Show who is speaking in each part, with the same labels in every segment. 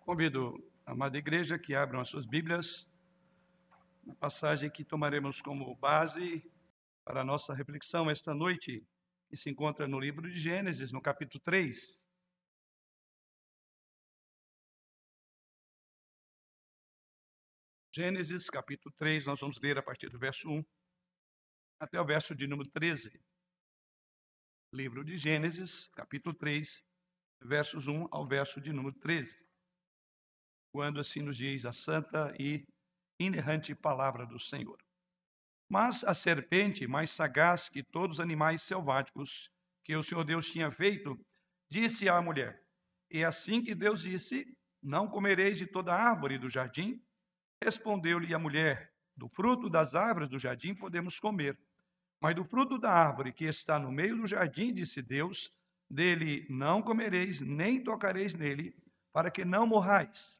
Speaker 1: Convido a amada igreja que abram as suas Bíblias, na passagem que tomaremos como base para a nossa reflexão esta noite, que se encontra no livro de Gênesis, no capítulo 3. Gênesis, capítulo 3, nós vamos ler a partir do verso 1 até o verso de número 13. Livro de Gênesis, capítulo 3, versos 1 ao verso de número 13. Quando assim nos diz a santa e inerrante palavra do Senhor. Mas a serpente, mais sagaz que todos os animais selváticos que o Senhor Deus tinha feito, disse à mulher: E assim que Deus disse: Não comereis de toda árvore do jardim? Respondeu-lhe a mulher: Do fruto das árvores do jardim podemos comer, mas do fruto da árvore que está no meio do jardim, disse Deus: Dele não comereis, nem tocareis nele, para que não morrais.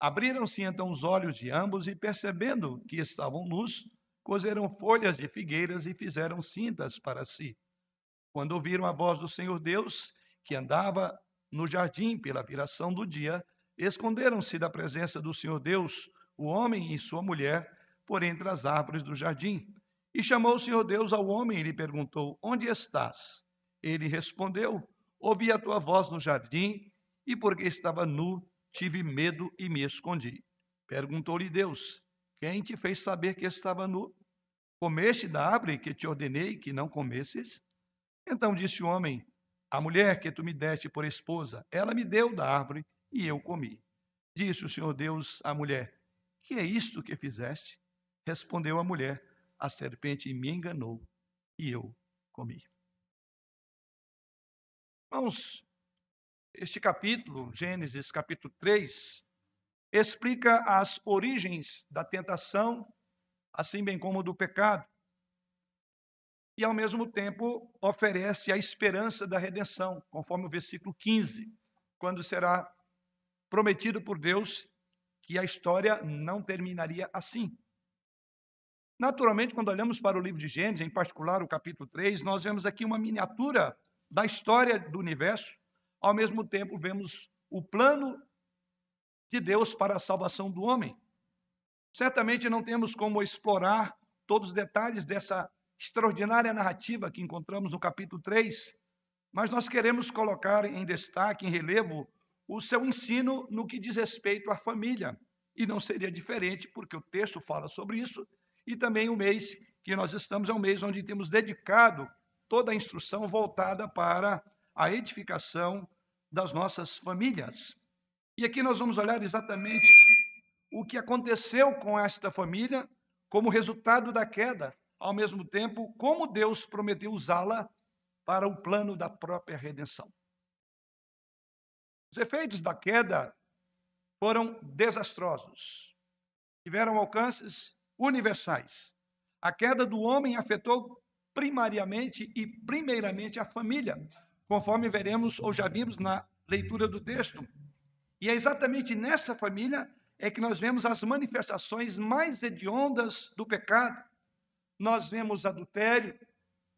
Speaker 1: Abriram-se então os olhos de ambos, e percebendo que estavam nus, cozeram folhas de figueiras e fizeram cintas para si. Quando ouviram a voz do Senhor Deus, que andava no jardim pela viração do dia, esconderam-se da presença do Senhor Deus, o homem e sua mulher, por entre as árvores do jardim. E chamou o Senhor Deus ao homem e lhe perguntou: Onde estás? Ele respondeu: Ouvi a tua voz no jardim, e porque estava nu, tive medo e me escondi. Perguntou-lhe Deus: Quem te fez saber que estava nu? Comeste da árvore que te ordenei que não comesses? Então disse o homem: A mulher que tu me deste por esposa, ela me deu da árvore e eu comi. Disse o Senhor Deus à mulher: Que é isto que fizeste? Respondeu a mulher: A serpente me enganou e eu comi. Irmãos, este capítulo, Gênesis capítulo 3, explica as origens da tentação, assim bem como do pecado. E, ao mesmo tempo, oferece a esperança da redenção, conforme o versículo 15, quando será prometido por Deus que a história não terminaria assim. Naturalmente, quando olhamos para o livro de Gênesis, em particular o capítulo 3, nós vemos aqui uma miniatura da história do universo, ao mesmo tempo vemos o plano de Deus para a salvação do homem. Certamente não temos como explorar todos os detalhes dessa extraordinária narrativa que encontramos no capítulo 3, mas nós queremos colocar em destaque, em relevo, o seu ensino no que diz respeito à família. E não seria diferente, porque o texto fala sobre isso, e também o mês que nós estamos é um mês onde temos dedicado toda a instrução voltada para a edificação das nossas famílias. E aqui nós vamos olhar exatamente o que aconteceu com esta família como resultado da queda, ao mesmo tempo, como Deus prometeu usá-la para o plano da própria redenção. Os efeitos da queda foram desastrosos, tiveram alcances universais. A queda do homem afetou primariamente e primeiramente a família, conforme veremos ou já vimos na leitura do texto. E é exatamente nessa família é que nós vemos as manifestações mais hediondas do pecado. Nós vemos adultério,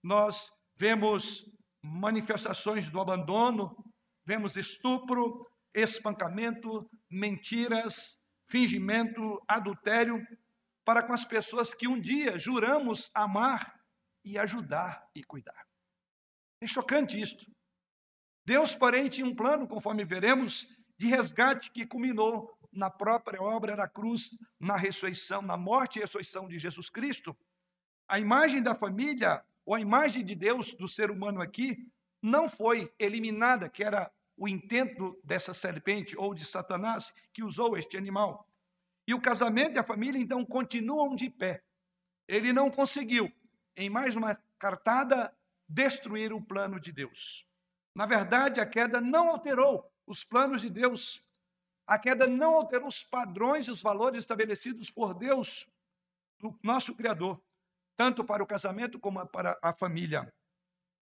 Speaker 1: nós vemos manifestações do abandono, vemos estupro, espancamento, mentiras, fingimento, adultério para com as pessoas que um dia juramos amar e ajudar e cuidar. É chocante isto. Deus, porém, tinha um plano, conforme veremos, de resgate que culminou na própria obra da cruz, na ressurreição, na morte e ressurreição de Jesus Cristo. A imagem da família, ou a imagem de Deus do ser humano aqui, não foi eliminada, que era o intento dessa serpente ou de Satanás que usou este animal. E o casamento e a família, então, continuam de pé. Ele não conseguiu, em mais uma cartada, destruir o plano de Deus. Na verdade, a queda não alterou os planos de Deus. A queda não alterou os padrões e os valores estabelecidos por Deus. do nosso Criador, tanto para o casamento como para a família.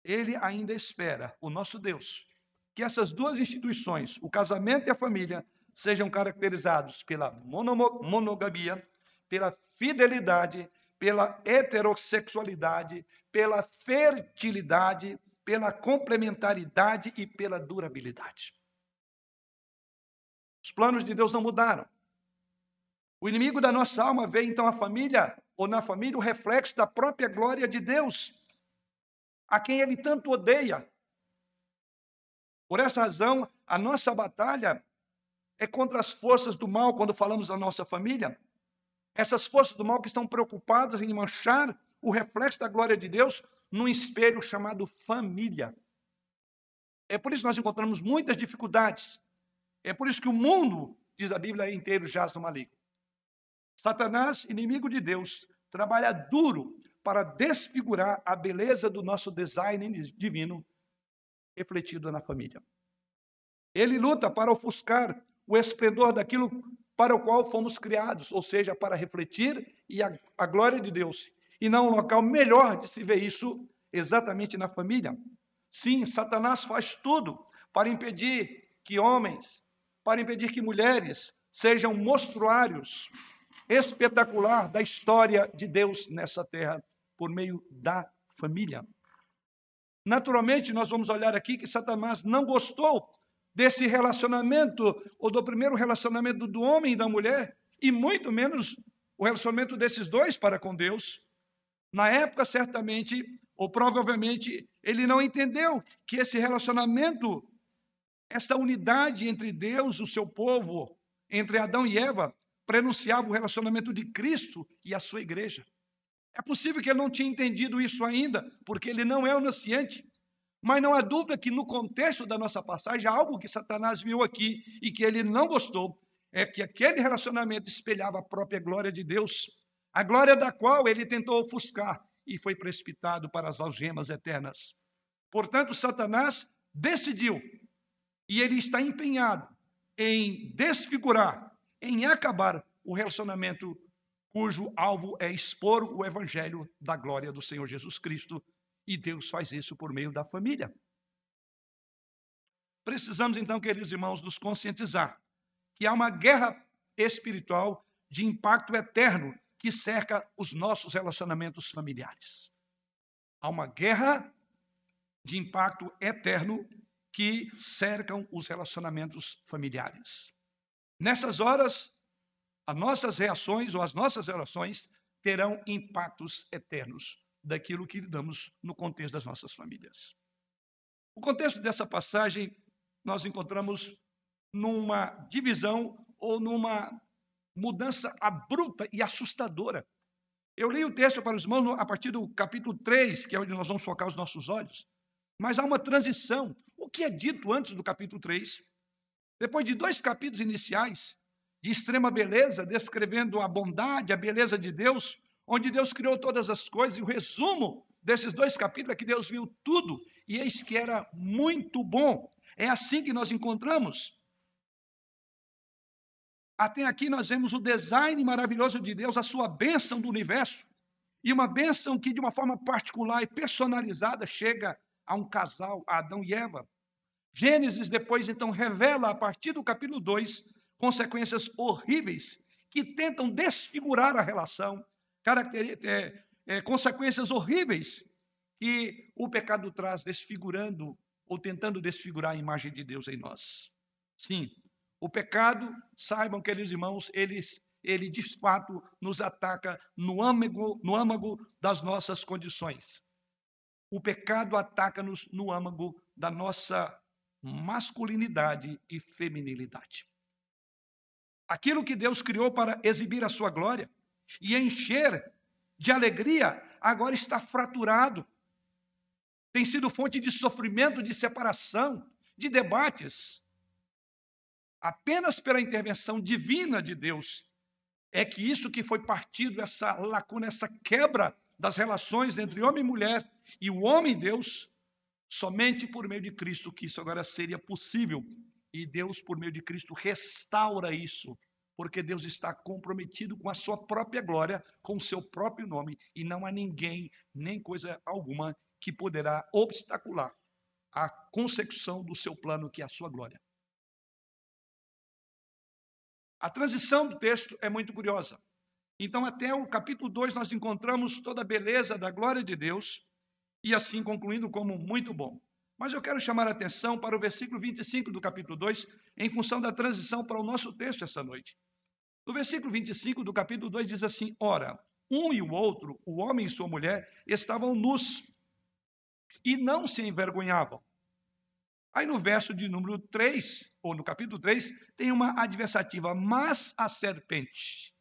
Speaker 1: Ele ainda espera, o nosso Deus, que essas duas instituições, o casamento e a família, sejam caracterizados pela monogamia, pela fidelidade, pela heterossexualidade, pela fertilidade, pela complementaridade e pela durabilidade. Os planos de Deus não mudaram. O inimigo da nossa alma vê então a família, ou na família, o reflexo da própria glória de Deus, a quem ele tanto odeia. Por essa razão, a nossa batalha é contra as forças do mal quando falamos da nossa família. Essas forças do mal que estão preocupadas em manchar o reflexo da glória de Deus num espelho chamado família. É por isso que nós encontramos muitas dificuldades. É por isso que o mundo, diz a Bíblia, inteiro jaz no maligno. Satanás, inimigo de Deus, trabalha duro para desfigurar a beleza do nosso design divino refletido na família. Ele luta para ofuscar o esplendor daquilo para o qual fomos criados, ou seja, para refletir e a, a glória de Deus. E não um local melhor de se ver isso exatamente na família. Sim, Satanás faz tudo para impedir que homens, para impedir que mulheres sejam mostruários espetacular da história de Deus nessa terra por meio da família. Naturalmente, nós vamos olhar aqui que Satanás não gostou desse relacionamento, ou do primeiro relacionamento do homem e da mulher, e muito menos o relacionamento desses dois para com Deus. Na época, certamente, ou provavelmente, ele não entendeu que esse relacionamento, esta unidade entre Deus, o seu povo, entre Adão e Eva, prenunciava o relacionamento de Cristo e a sua igreja. É possível que ele não tinha entendido isso ainda, porque ele não é onisciente. Mas não há dúvida que no contexto da nossa passagem, algo que Satanás viu aqui e que ele não gostou, é que aquele relacionamento espelhava a própria glória de Deus, a glória da qual ele tentou ofuscar e foi precipitado para as algemas eternas. Portanto, Satanás decidiu, e ele está empenhado em desfigurar em acabar o relacionamento cujo alvo é expor o evangelho da glória do Senhor Jesus Cristo, e Deus faz isso por meio da família. Precisamos então, queridos irmãos, nos conscientizar que há uma guerra espiritual de impacto eterno que cerca os nossos relacionamentos familiares. Há uma guerra de impacto eterno que cercam os relacionamentos familiares. Nessas horas, as nossas reações ou as nossas relações terão impactos eternos daquilo que lidamos no contexto das nossas famílias. O contexto dessa passagem nós encontramos numa divisão ou numa mudança abrupta e assustadora. Eu li o texto para os irmãos a partir do capítulo 3, que é onde nós vamos focar os nossos olhos, mas há uma transição. O que é dito antes do capítulo 3 depois de dois capítulos iniciais de extrema beleza, descrevendo a bondade, a beleza de Deus, onde Deus criou todas as coisas, e o resumo desses dois capítulos é que Deus viu tudo e eis que era muito bom. É assim que nós encontramos. Até aqui nós vemos o design maravilhoso de Deus, a sua bênção do universo, e uma bênção que, de uma forma particular e personalizada, chega a um casal, a Adão e Eva. Gênesis depois então revela a partir do capítulo 2 consequências horríveis que tentam desfigurar a relação, é, é, consequências horríveis que o pecado traz desfigurando ou tentando desfigurar a imagem de Deus em nós. Sim, o pecado, saibam, queridos irmãos, eles, ele de fato nos ataca no âmago, no âmago das nossas condições. O pecado ataca-nos no âmago da nossa masculinidade e feminilidade. Aquilo que Deus criou para exibir a sua glória e encher de alegria, agora está fraturado. Tem sido fonte de sofrimento, de separação, de debates. Apenas pela intervenção divina de Deus é que isso que foi partido, essa lacuna, essa quebra das relações entre homem e mulher e o homem e Deus, Somente por meio de Cristo que isso agora seria possível. E Deus, por meio de Cristo, restaura isso porque Deus está comprometido com a sua própria glória, com o seu próprio nome, e não há ninguém, nem coisa alguma, que poderá obstacular a consecução do seu plano, que é a sua glória. A transição do texto é muito curiosa. Então, até o capítulo 2, nós encontramos toda a beleza da glória de Deus, e assim concluindo como muito bom. Mas eu quero chamar a atenção para o versículo 25 do capítulo 2, em função da transição para o nosso texto essa noite. No versículo 25 do capítulo 2 diz assim: Ora, um e o outro, o homem e sua mulher, estavam nus e não se envergonhavam. Aí no verso de número 3, ou no capítulo 3, tem uma adversativa, mas a serpente,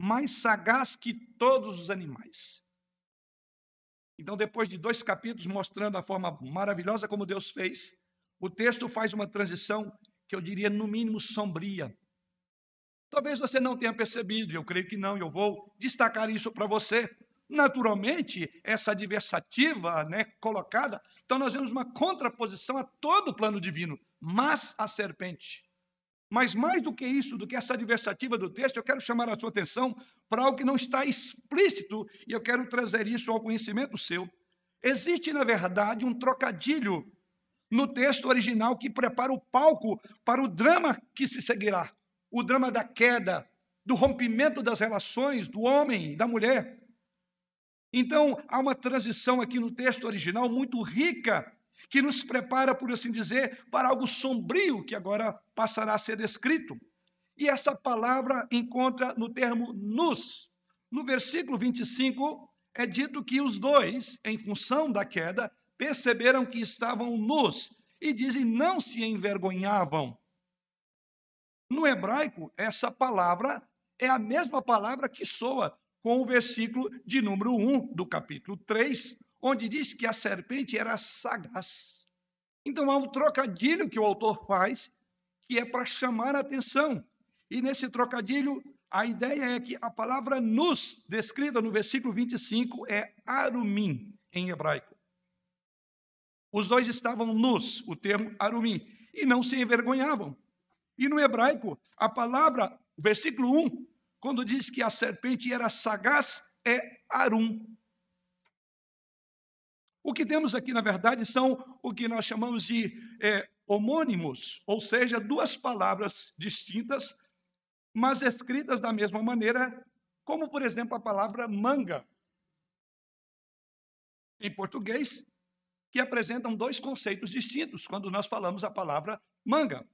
Speaker 1: mais sagaz que todos os animais. Então, depois de dois capítulos mostrando a forma maravilhosa como Deus fez, o texto faz uma transição que eu diria, no mínimo, sombria, Talvez você não tenha percebido, eu creio que não, eu vou destacar isso para você. Naturalmente, essa adversativa né, colocada, então nós vemos uma contraposição a todo o plano divino, mas a serpente. Mas mais do que isso, do que essa adversativa do texto, eu quero chamar a sua atenção para algo que não está explícito e eu quero trazer isso ao conhecimento seu. Existe, na verdade, um trocadilho no texto original que prepara o palco para o drama que se seguirá o drama da queda, do rompimento das relações do homem e da mulher. Então, há uma transição aqui no texto original muito rica, que nos prepara, por assim dizer, para algo sombrio que agora passará a ser descrito. E essa palavra encontra no termo nus. No versículo 25, é dito que os dois, em função da queda, perceberam que estavam nus e dizem não se envergonhavam. No hebraico, essa palavra é a mesma palavra que soa com o versículo de número 1 do capítulo 3, onde diz que a serpente era sagaz. Então há um trocadilho que o autor faz, que é para chamar a atenção. E nesse trocadilho, a ideia é que a palavra nus, descrita no versículo 25, é arumim em hebraico. Os dois estavam nus, o termo arumim, e não se envergonhavam. E no hebraico, a palavra, versículo 1, quando diz que a serpente era sagaz, é arum. O que temos aqui, na verdade, são o que nós chamamos de é, homônimos, ou seja, duas palavras distintas, mas escritas da mesma maneira, como, por exemplo, a palavra manga. Em português, que apresentam dois conceitos distintos quando nós falamos a palavra manga.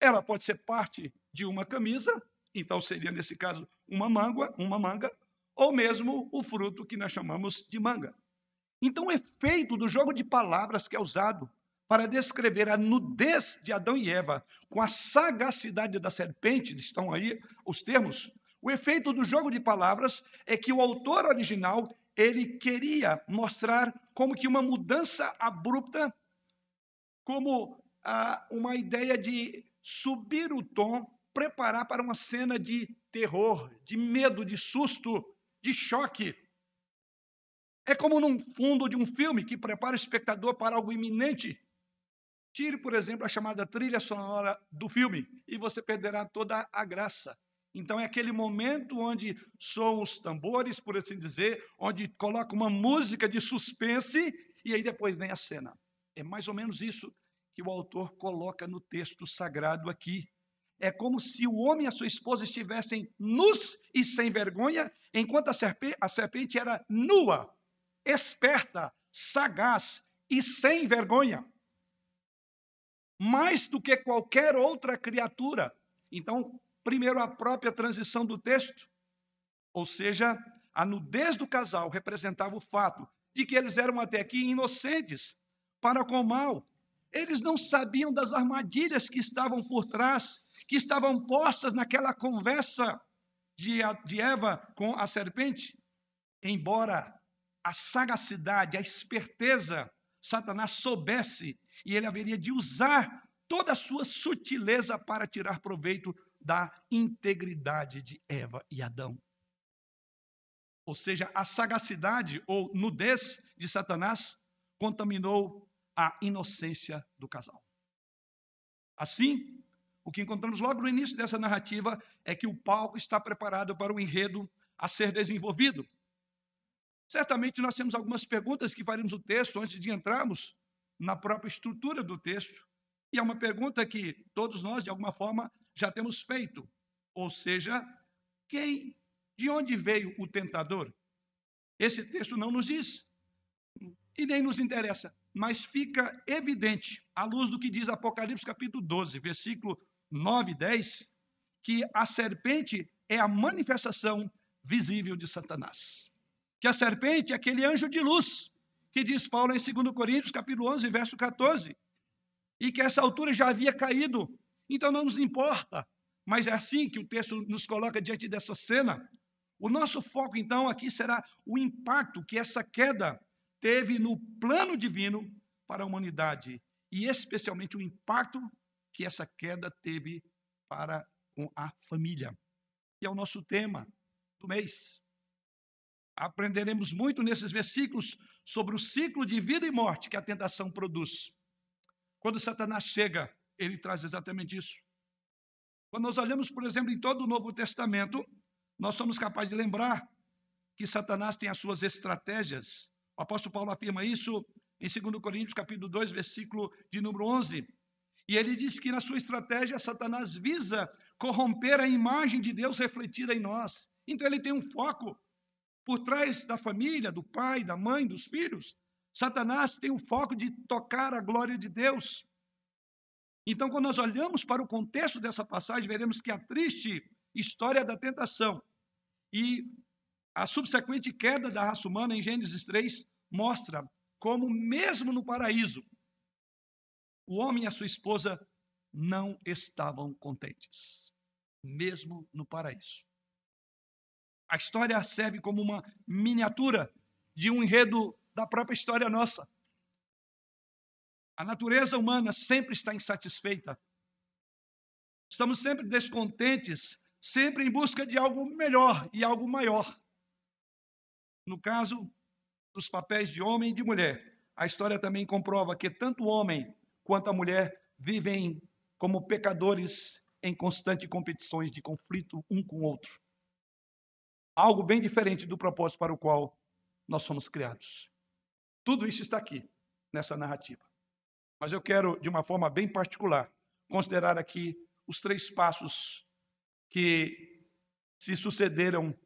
Speaker 1: Ela pode ser parte de uma camisa, então seria nesse caso uma manga, uma manga, ou mesmo o fruto que nós chamamos de manga. Então o efeito do jogo de palavras que é usado para descrever a nudez de Adão e Eva com a sagacidade da serpente, estão aí os termos. O efeito do jogo de palavras é que o autor original ele queria mostrar como que uma mudança abrupta, como ah, uma ideia de subir o tom, preparar para uma cena de terror, de medo, de susto, de choque. É como num fundo de um filme que prepara o espectador para algo iminente. Tire, por exemplo, a chamada trilha sonora do filme e você perderá toda a graça. Então é aquele momento onde soam os tambores, por assim dizer, onde coloca uma música de suspense e aí depois vem a cena. É mais ou menos isso que o autor coloca no texto sagrado aqui. É como se o homem e a sua esposa estivessem nus e sem vergonha, enquanto a serpente, a serpente era nua, esperta, sagaz e sem vergonha. Mais do que qualquer outra criatura. Então, primeiro, a própria transição do texto. Ou seja, a nudez do casal representava o fato de que eles eram até aqui inocentes para com o mal, eles não sabiam das armadilhas que estavam por trás, que estavam postas naquela conversa de, Eva com a serpente. Embora a sagacidade, a esperteza, Satanás soubesse e ele haveria de usar toda a sua sutileza para tirar proveito da integridade de Eva e Adão. Ou seja, a sagacidade ou nudez de Satanás contaminou a inocência do casal. Assim, o que encontramos logo no início dessa narrativa é que o palco está preparado para o enredo a ser desenvolvido. Certamente nós temos algumas perguntas que faremos o texto antes de entrarmos na própria estrutura do texto. E é uma pergunta que todos nós, de alguma forma, já temos feito. Ou seja, quem, de onde veio o tentador? Esse texto não nos diz e nem nos interessa, mas fica evidente, à luz do que diz Apocalipse capítulo 12, versículo 9 e 10, que a serpente é a manifestação visível de Satanás. Que a serpente é aquele anjo de luz, que diz Paulo em 2 Coríntios capítulo 11, verso 14, e que essa altura já havia caído, então não nos importa, mas é assim que o texto nos coloca diante dessa cena. O nosso foco, então, aqui será o impacto que essa queda teve no plano divino para a humanidade e especialmente o impacto que essa queda teve para com a família, que é o nosso tema do mês. Aprenderemos muito nesses versículos sobre o ciclo de vida e morte que a tentação produz. Quando Satanás chega, ele traz exatamente isso. Quando nós olhamos, por exemplo, em todo o Novo Testamento, nós somos capazes de lembrar que Satanás tem as suas estratégias o apóstolo Paulo afirma isso em 2 Coríntios, capítulo 2, versículo de número 11. E ele diz que na sua estratégia Satanás visa corromper a imagem de Deus refletida em nós. Então ele tem um foco por trás da família, do pai, da mãe, dos filhos. Satanás tem o foco de tocar a glória de Deus. Então, quando nós olhamos para o contexto dessa passagem, veremos que a triste história da tentação e a subsequente queda da raça humana em Gênesis 3 mostra como, mesmo no paraíso, o homem e a sua esposa não estavam contentes, mesmo no paraíso. A história serve como uma miniatura de um enredo da própria história nossa. A natureza humana sempre está insatisfeita. Estamos sempre descontentes, sempre em busca de algo melhor e algo maior. No caso dos papéis de homem e de mulher, a história também comprova que tanto o homem quanto a mulher vivem como pecadores em constante competições de conflito um com o outro. Algo bem diferente do propósito para o qual nós somos criados. Tudo isso está aqui nessa narrativa. Mas eu quero, de uma forma bem particular, considerar aqui os três passos que se sucederam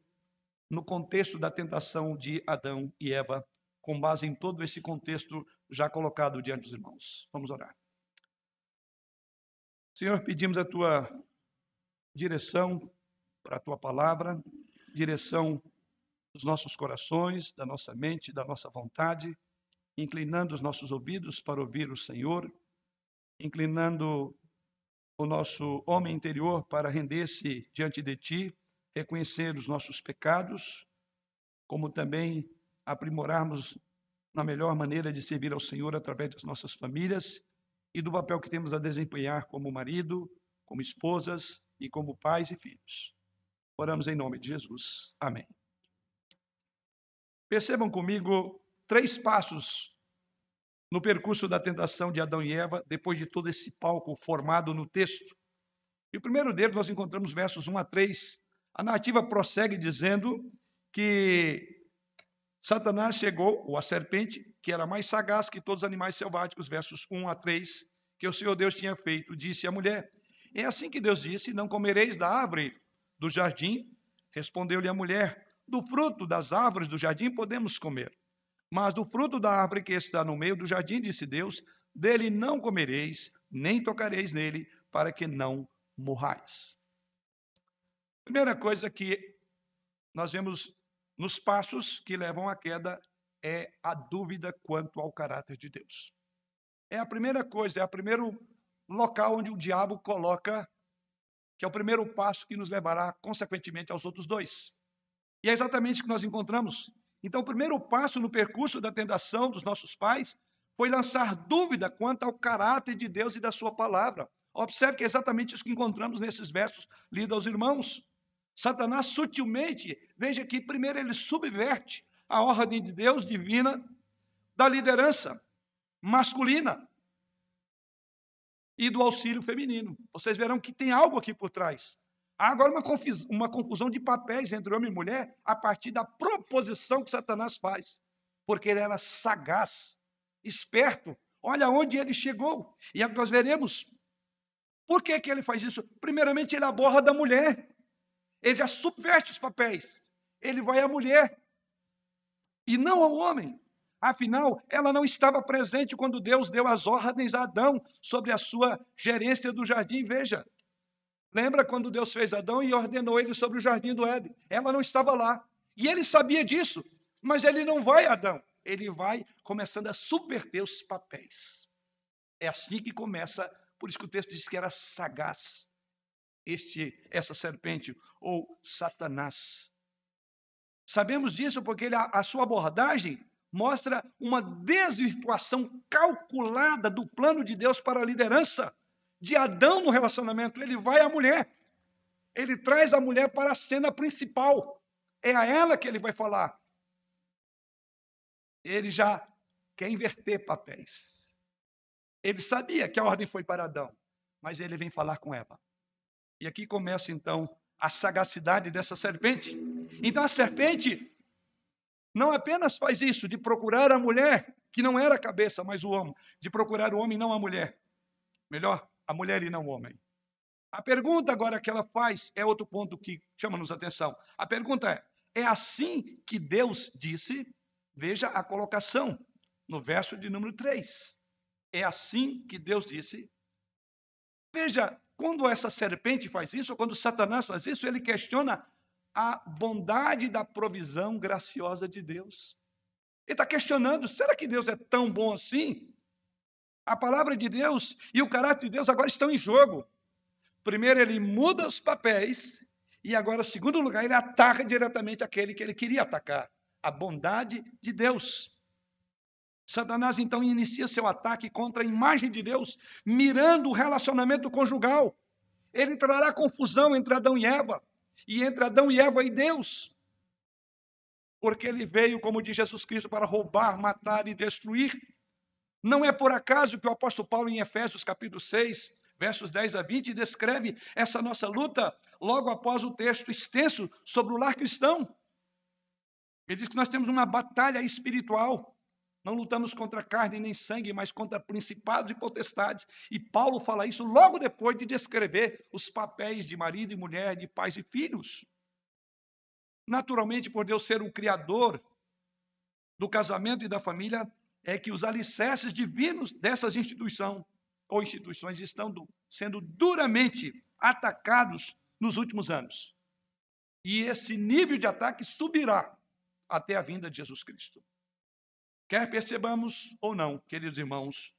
Speaker 1: no contexto da tentação de Adão e Eva, com base em todo esse contexto já colocado diante dos irmãos. Vamos orar. Senhor, pedimos a tua direção para a tua palavra, direção dos nossos corações, da nossa mente, da nossa vontade, inclinando os nossos ouvidos para ouvir o Senhor, inclinando o nosso homem interior para render-se diante de ti reconhecer os nossos pecados, como também aprimorarmos na melhor maneira de servir ao Senhor através das nossas famílias e do papel que temos a desempenhar como marido, como esposas e como pais e filhos. Oramos em nome de Jesus. Amém. Percebam comigo três passos no percurso da tentação de Adão e Eva, depois de todo esse palco formado no texto. E o primeiro deles nós encontramos versos 1 a 3, a narrativa prossegue dizendo que Satanás chegou, ou a serpente, que era mais sagaz que todos os animais selváticos, versos 1 a 3, que o Senhor Deus tinha feito, disse à mulher: É assim que Deus disse: Não comereis da árvore do jardim? Respondeu-lhe a mulher: Do fruto das árvores do jardim podemos comer. Mas do fruto da árvore que está no meio do jardim, disse Deus, dele não comereis, nem tocareis nele, para que não morrais. Primeira coisa que nós vemos nos passos que levam à queda é a dúvida quanto ao caráter de Deus. É a primeira coisa, é o primeiro local onde o diabo coloca, que é o primeiro passo que nos levará, consequentemente, aos outros dois. E é exatamente o que nós encontramos. Então, o primeiro passo no percurso da tentação dos nossos pais foi lançar dúvida quanto ao caráter de Deus e da Sua palavra. Observe que é exatamente isso que encontramos nesses versos lidos aos irmãos. Satanás sutilmente, veja que primeiro ele subverte a ordem de Deus divina da liderança masculina. e do auxílio feminino. Vocês verão que tem algo aqui por trás. Há agora uma confusão, uma confusão de papéis entre homem e mulher a partir da proposição que Satanás faz. Porque ele era sagaz, esperto. Olha onde ele chegou. E nós veremos por que, que ele faz isso? Primeiramente, ele aborda a mulher. Ele já subverte os papéis. Ele vai à mulher e não ao homem. Afinal, ela não estava presente quando Deus deu as ordens a Adão sobre a sua gerência do jardim. Veja, lembra quando Deus fez Adão e ordenou ele sobre o jardim do Éden? Ela não estava lá. E ele sabia disso, mas ele não vai Adão. Ele vai começando a subverter os papéis. É assim que começa por isso que o texto diz que era sagaz este essa serpente ou Satanás. Sabemos disso porque ele, a, a sua abordagem mostra uma desvirtuação calculada do plano de Deus para a liderança de Adão no relacionamento. Ele vai à mulher. Ele traz a mulher para a cena principal. É a ela que ele vai falar. Ele já quer inverter papéis. Ele sabia que a ordem foi para Adão, mas ele vem falar com Eva. E aqui começa então a sagacidade dessa serpente. Então a serpente não apenas faz isso de procurar a mulher, que não era a cabeça, mas o homem, de procurar o homem, não a mulher. Melhor, a mulher e não o homem. A pergunta agora que ela faz é outro ponto que chama-nos atenção. A pergunta é: é assim que Deus disse? Veja a colocação no verso de número 3. É assim que Deus disse. Veja, quando essa serpente faz isso, quando Satanás faz isso, ele questiona a bondade da provisão graciosa de Deus. Ele está questionando: será que Deus é tão bom assim? A palavra de Deus e o caráter de Deus agora estão em jogo. Primeiro, ele muda os papéis, e agora, segundo lugar, ele ataca diretamente aquele que ele queria atacar a bondade de Deus. Satanás então inicia seu ataque contra a imagem de Deus, mirando o relacionamento conjugal. Ele trará confusão entre Adão e Eva, e entre Adão e Eva e Deus. Porque ele veio, como diz Jesus Cristo, para roubar, matar e destruir. Não é por acaso que o apóstolo Paulo, em Efésios capítulo 6, versos 10 a 20, descreve essa nossa luta logo após o texto extenso sobre o lar cristão. Ele diz que nós temos uma batalha espiritual. Não lutamos contra carne nem sangue, mas contra principados e potestades. E Paulo fala isso logo depois de descrever os papéis de marido e mulher, de pais e filhos. Naturalmente, por Deus ser o criador do casamento e da família, é que os alicerces divinos dessas instituições ou instituições estão sendo duramente atacados nos últimos anos. E esse nível de ataque subirá até a vinda de Jesus Cristo. Quer percebamos ou não, queridos irmãos,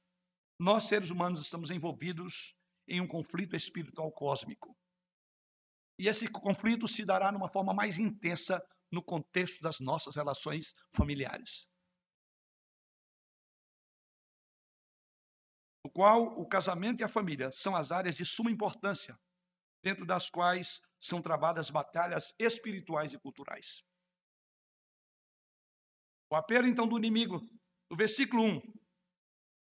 Speaker 1: nós seres humanos estamos envolvidos em um conflito espiritual cósmico. E esse conflito se dará numa forma mais intensa no contexto das nossas relações familiares. No qual o casamento e a família são as áreas de suma importância, dentro das quais são travadas batalhas espirituais e culturais. O apelo, então, do inimigo, no versículo 1,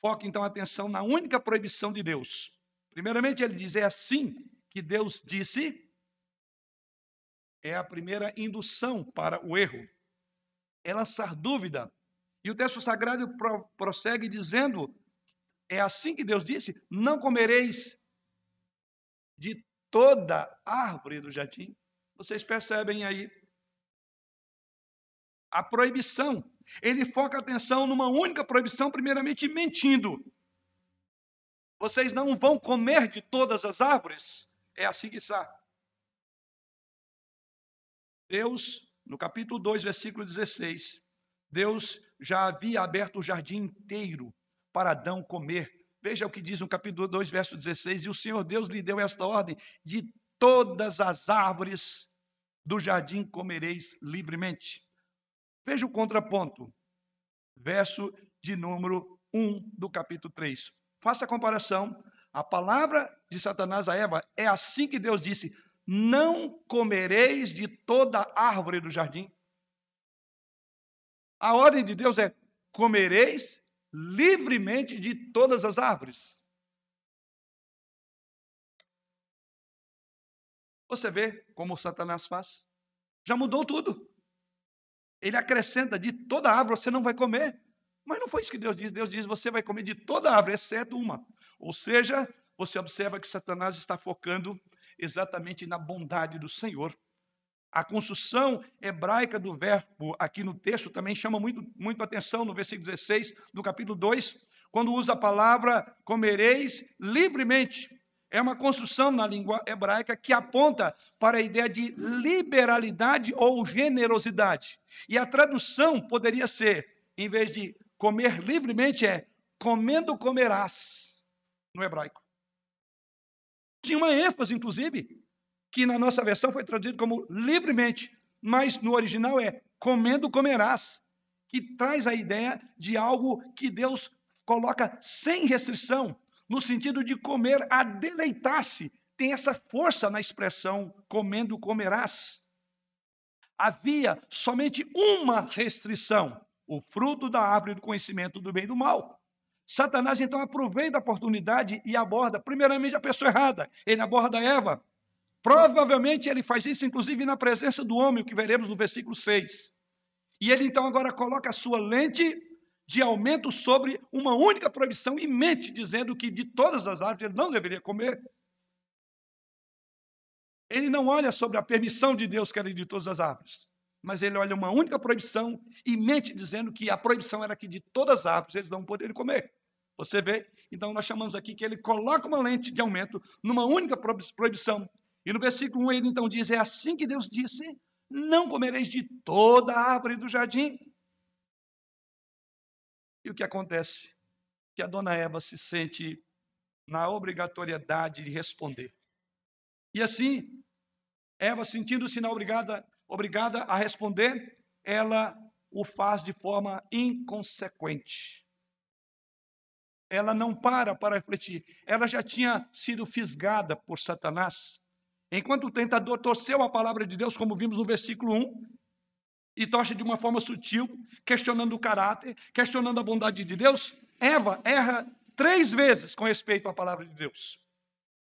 Speaker 1: foca, então, a atenção na única proibição de Deus. Primeiramente, ele diz: é assim que Deus disse. É a primeira indução para o erro. É lançar dúvida. E o texto sagrado prossegue dizendo: é assim que Deus disse: não comereis de toda árvore do jardim. Vocês percebem aí a proibição. Ele foca a atenção numa única proibição, primeiramente mentindo. Vocês não vão comer de todas as árvores? É assim que está. Deus, no capítulo 2, versículo 16, Deus já havia aberto o jardim inteiro para Adão comer. Veja o que diz no capítulo 2, verso 16: E o Senhor Deus lhe deu esta ordem: de todas as árvores do jardim comereis livremente. Veja o contraponto. Verso de número 1 do capítulo 3. Faça a comparação. A palavra de Satanás a Eva é assim que Deus disse: Não comereis de toda árvore do jardim. A ordem de Deus é: comereis livremente de todas as árvores. Você vê como Satanás faz? Já mudou tudo. Ele acrescenta de toda árvore você não vai comer. Mas não foi isso que Deus diz. Deus diz você vai comer de toda árvore, exceto uma. Ou seja, você observa que Satanás está focando exatamente na bondade do Senhor. A construção hebraica do verbo aqui no texto também chama muito, muito atenção no versículo 16 do capítulo 2, quando usa a palavra comereis livremente. É uma construção na língua hebraica que aponta para a ideia de liberalidade ou generosidade. E a tradução poderia ser, em vez de comer livremente, é comendo comerás, no hebraico. Tinha uma ênfase, inclusive, que na nossa versão foi traduzido como livremente, mas no original é comendo comerás, que traz a ideia de algo que Deus coloca sem restrição, no sentido de comer a deleitar-se. Tem essa força na expressão comendo comerás. Havia somente uma restrição: o fruto da árvore do conhecimento do bem e do mal. Satanás então aproveita a oportunidade e aborda, primeiramente, a pessoa errada. Ele aborda Eva. Provavelmente ele faz isso, inclusive, na presença do homem, o que veremos no versículo 6. E ele então agora coloca a sua lente de aumento sobre uma única proibição e mente, dizendo que de todas as árvores ele não deveria comer. Ele não olha sobre a permissão de Deus que era de todas as árvores mas ele olha uma única proibição e mente dizendo que a proibição era que de todas as árvores eles não poderiam comer. Você vê? Então nós chamamos aqui que ele coloca uma lente de aumento numa única proibição. E no versículo 1 ele então diz: É assim que Deus disse: Não comereis de toda a árvore do jardim. E o que acontece? Que a dona Eva se sente na obrigatoriedade de responder. E assim, Eva, sentindo-se na obrigada, obrigada a responder, ela o faz de forma inconsequente. Ela não para para refletir. Ela já tinha sido fisgada por Satanás. Enquanto o tentador torceu a palavra de Deus, como vimos no versículo 1, e torce de uma forma sutil, questionando o caráter, questionando a bondade de Deus, Eva erra três vezes com respeito à palavra de Deus.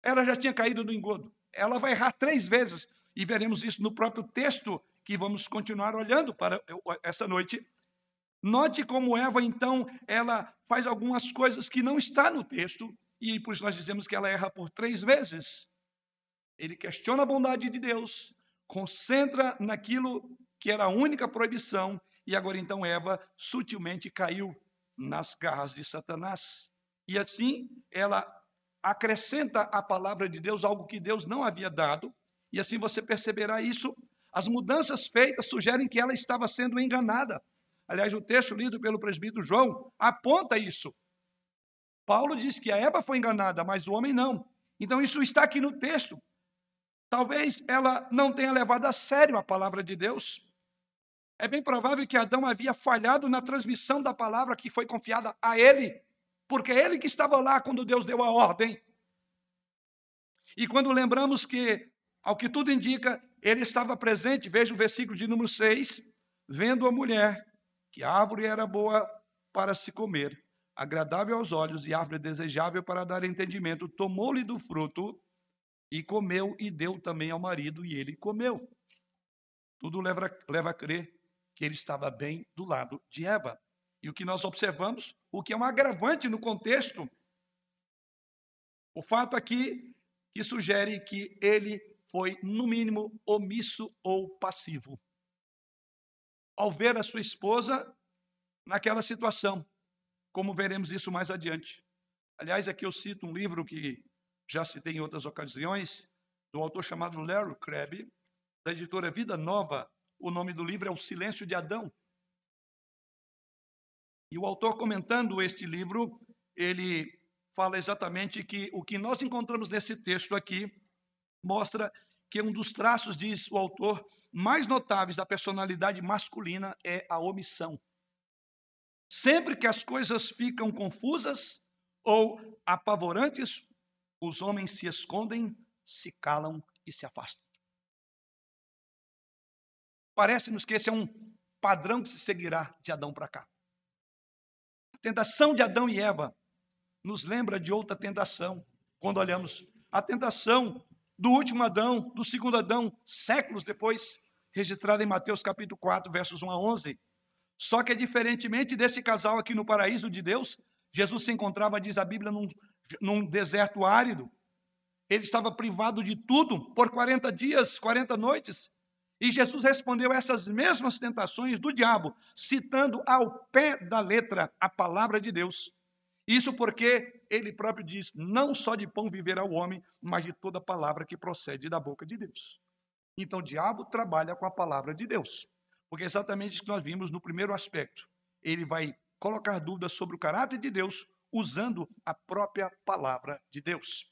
Speaker 1: Ela já tinha caído no engodo. Ela vai errar três vezes e veremos isso no próprio texto que vamos continuar olhando para essa noite. Note como Eva, então, ela faz algumas coisas que não está no texto, e por isso nós dizemos que ela erra por três vezes. Ele questiona a bondade de Deus, concentra naquilo que era a única proibição, e agora então Eva sutilmente caiu nas garras de Satanás. E assim ela acrescenta à palavra de Deus algo que Deus não havia dado, e assim você perceberá isso. As mudanças feitas sugerem que ela estava sendo enganada. Aliás, o texto lido pelo presbítero João aponta isso. Paulo diz que a Eva foi enganada, mas o homem não. Então, isso está aqui no texto. Talvez ela não tenha levado a sério a palavra de Deus. É bem provável que Adão havia falhado na transmissão da palavra que foi confiada a ele, porque é ele que estava lá quando Deus deu a ordem. E quando lembramos que ao que tudo indica, ele estava presente, veja o versículo de número 6, vendo a mulher, que a árvore era boa para se comer, agradável aos olhos e árvore desejável para dar entendimento, tomou-lhe do fruto e comeu e deu também ao marido e ele comeu. Tudo leva, leva a crer que ele estava bem do lado de Eva. E o que nós observamos, o que é um agravante no contexto, o fato aqui que sugere que ele foi, no mínimo, omisso ou passivo. Ao ver a sua esposa naquela situação, como veremos isso mais adiante. Aliás, aqui eu cito um livro que já citei em outras ocasiões, do autor chamado Larry Crabb, da editora Vida Nova. O nome do livro é O Silêncio de Adão. E o autor comentando este livro, ele fala exatamente que o que nós encontramos nesse texto aqui mostra que um dos traços, diz o autor, mais notáveis da personalidade masculina é a omissão. Sempre que as coisas ficam confusas ou apavorantes, os homens se escondem, se calam e se afastam. Parece-nos que esse é um padrão que se seguirá de Adão para cá. A tentação de Adão e Eva nos lembra de outra tentação, quando olhamos a tentação do último Adão, do segundo Adão, séculos depois, registrada em Mateus capítulo 4, versos 1 a 11. Só que, diferentemente desse casal aqui no paraíso de Deus, Jesus se encontrava, diz a Bíblia, num, num deserto árido. Ele estava privado de tudo por 40 dias, 40 noites. E Jesus respondeu a essas mesmas tentações do diabo, citando ao pé da letra a palavra de Deus. Isso porque ele próprio diz: não só de pão viverá o homem, mas de toda palavra que procede da boca de Deus. Então, o diabo trabalha com a palavra de Deus, porque é exatamente isso que nós vimos no primeiro aspecto. Ele vai colocar dúvidas sobre o caráter de Deus usando a própria palavra de Deus.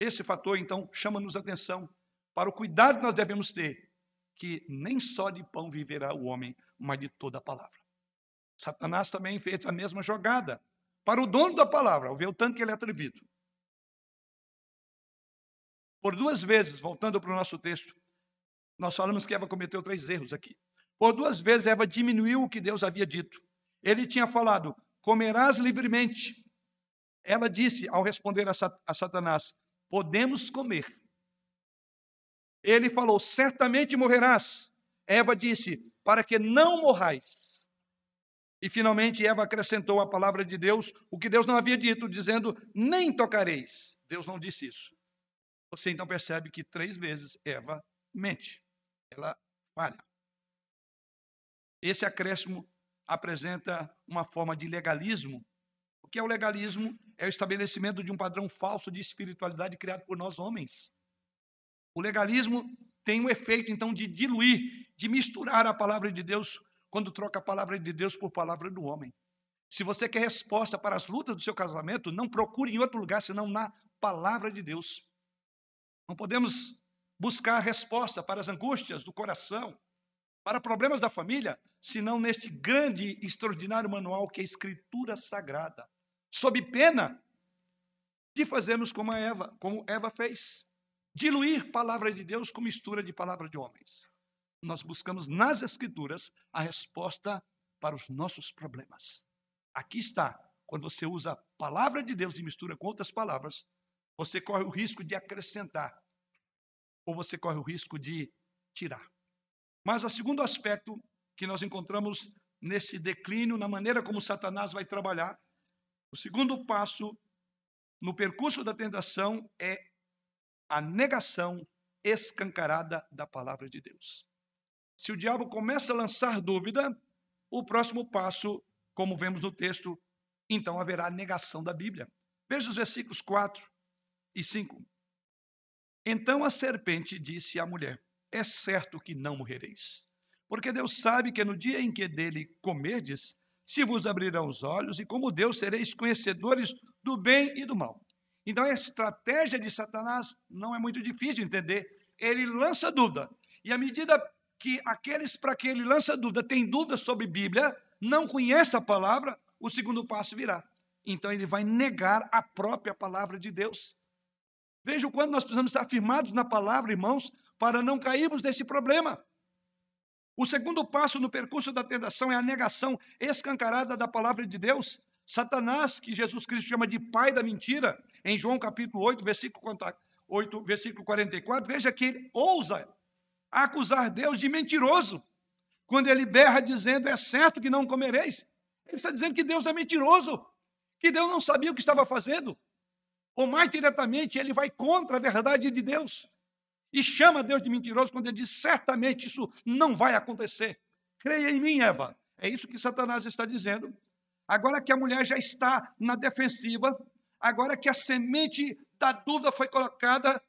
Speaker 1: Esse fator, então, chama-nos atenção para o cuidado que nós devemos ter que nem só de pão viverá o homem, mas de toda a palavra. Satanás também fez a mesma jogada para o dono da palavra, ver o tanto que ele é atrevido. Por duas vezes, voltando para o nosso texto, nós falamos que Eva cometeu três erros aqui. Por duas vezes, Eva diminuiu o que Deus havia dito. Ele tinha falado: comerás livremente. Ela disse, ao responder a Satanás: podemos comer. Ele falou: certamente morrerás. Eva disse: para que não morrais. E finalmente Eva acrescentou a palavra de Deus, o que Deus não havia dito, dizendo: nem tocareis. Deus não disse isso. Você então percebe que três vezes Eva mente, ela falha. Esse acréscimo apresenta uma forma de legalismo. O que é o legalismo? É o estabelecimento de um padrão falso de espiritualidade criado por nós homens. O legalismo tem o efeito, então, de diluir, de misturar a palavra de Deus quando troca a palavra de Deus por palavra do homem. Se você quer resposta para as lutas do seu casamento, não procure em outro lugar senão na palavra de Deus. Não podemos buscar resposta para as angústias do coração, para problemas da família, senão neste grande e extraordinário manual que é a Escritura Sagrada, sob pena de fazermos como Eva, como Eva fez diluir palavra de Deus com mistura de palavra de homens. Nós buscamos nas Escrituras a resposta para os nossos problemas. Aqui está. Quando você usa a palavra de Deus e mistura com outras palavras, você corre o risco de acrescentar ou você corre o risco de tirar. Mas o segundo aspecto que nós encontramos nesse declínio, na maneira como Satanás vai trabalhar, o segundo passo no percurso da tentação é a negação escancarada da palavra de Deus. Se o diabo começa a lançar dúvida, o próximo passo, como vemos no texto, então haverá negação da Bíblia. Veja os versículos 4 e 5. Então a serpente disse à mulher: É certo que não morrereis, porque Deus sabe que no dia em que dele comerdes, se vos abrirão os olhos, e como Deus sereis conhecedores do bem e do mal. Então, a estratégia de Satanás não é muito difícil de entender. Ele lança dúvida. E à medida que aqueles para quem ele lança dúvida têm dúvidas sobre Bíblia, não conhece a palavra, o segundo passo virá. Então, ele vai negar a própria palavra de Deus. Veja o quanto nós precisamos estar firmados na palavra, irmãos, para não cairmos nesse problema. O segundo passo no percurso da tentação é a negação escancarada da palavra de Deus. Satanás, que Jesus Cristo chama de pai da mentira, em João capítulo 8, versículo 8, versículo 44, veja que ele ousa acusar Deus de mentiroso. Quando ele berra dizendo, é certo que não comereis. Ele está dizendo que Deus é mentiroso, que Deus não sabia o que estava fazendo. Ou mais diretamente, ele vai contra a verdade de Deus e chama Deus de mentiroso quando ele diz: certamente isso não vai acontecer. Creia em mim, Eva. É isso que Satanás está dizendo. Agora que a mulher já está na defensiva, agora que a semente da dúvida foi colocada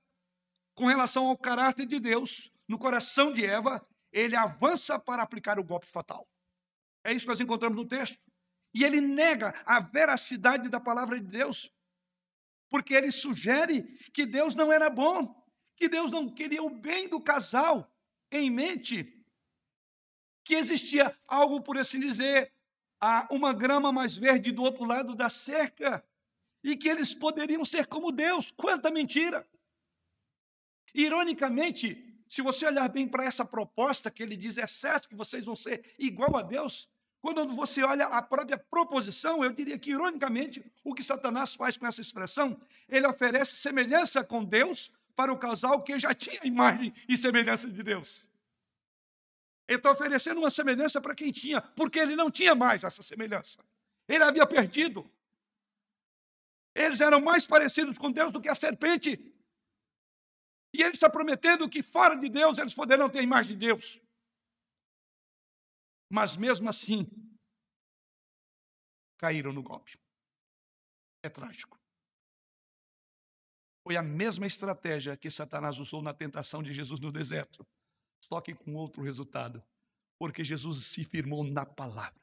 Speaker 1: com relação ao caráter de Deus no coração de Eva, ele avança para aplicar o golpe fatal. É isso que nós encontramos no texto. E ele nega a veracidade da palavra de Deus, porque ele sugere que Deus não era bom, que Deus não queria o bem do casal em mente, que existia algo, por assim dizer, uma grama mais verde do outro lado da cerca e que eles poderiam ser como Deus. Quanta mentira! Ironicamente, se você olhar bem para essa proposta que ele diz, é certo que vocês vão ser igual a Deus. Quando você olha a própria proposição, eu diria que, ironicamente, o que Satanás faz com essa expressão, ele oferece semelhança com Deus para o casal que já tinha imagem e semelhança de Deus. Ele está oferecendo uma semelhança para quem tinha, porque ele não tinha mais essa semelhança. Ele havia perdido. Eles eram mais parecidos com Deus do que a serpente. E ele está prometendo que fora de Deus eles poderão ter imagem de Deus. Mas mesmo assim, caíram no golpe. É trágico. Foi a mesma estratégia que Satanás usou na tentação de Jesus no deserto, só que com outro resultado, porque Jesus se firmou na palavra.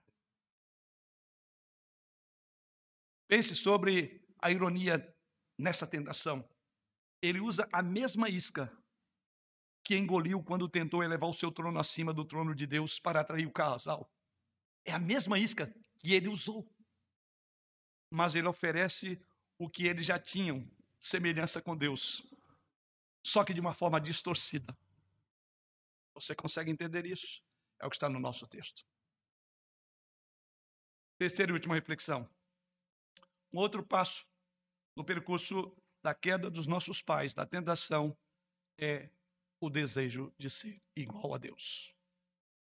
Speaker 1: Pense sobre a ironia nessa tentação. Ele usa a mesma isca que engoliu quando tentou elevar o seu trono acima do trono de Deus para atrair o casal. É a mesma isca que ele usou. Mas ele oferece o que eles já tinham, semelhança com Deus, só que de uma forma distorcida. Você consegue entender isso? É o que está no nosso texto. Terceira e última reflexão. Um outro passo no percurso da queda dos nossos pais, da tentação, é o desejo de ser igual a Deus.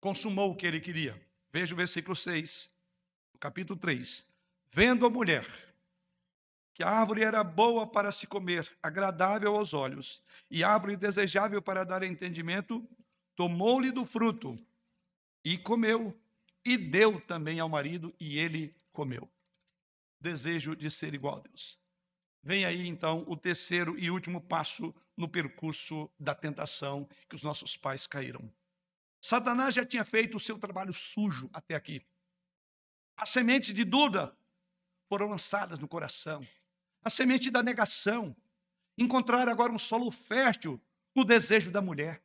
Speaker 1: Consumou o que ele queria. Veja o versículo 6, capítulo 3. Vendo a mulher que a árvore era boa para se comer, agradável aos olhos, e árvore desejável para dar entendimento, tomou-lhe do fruto e comeu, e deu também ao marido, e ele comeu. Desejo de ser igual a Deus. Vem aí então o terceiro e último passo no percurso da tentação que os nossos pais caíram. Satanás já tinha feito o seu trabalho sujo até aqui. As sementes de dúvida foram lançadas no coração. A semente da negação. Encontraram agora um solo fértil no desejo da mulher.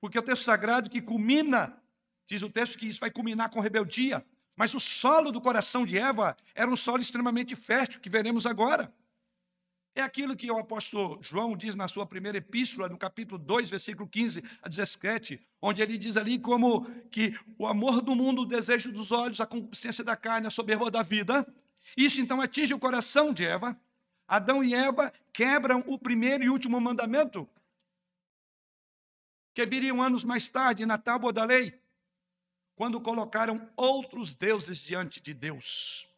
Speaker 1: Porque o texto sagrado que culmina, diz o texto que isso vai culminar com rebeldia, mas o solo do coração de Eva era um solo extremamente fértil, que veremos agora. É aquilo que o apóstolo João diz na sua primeira epístola, no capítulo 2, versículo 15 a 17, onde ele diz ali como que o amor do mundo, o desejo dos olhos, a consciência da carne, a soberba da vida. Isso então atinge o coração de Eva. Adão e Eva quebram o primeiro e último mandamento, que viriam anos mais tarde na tábua da lei, quando colocaram outros deuses diante de Deus,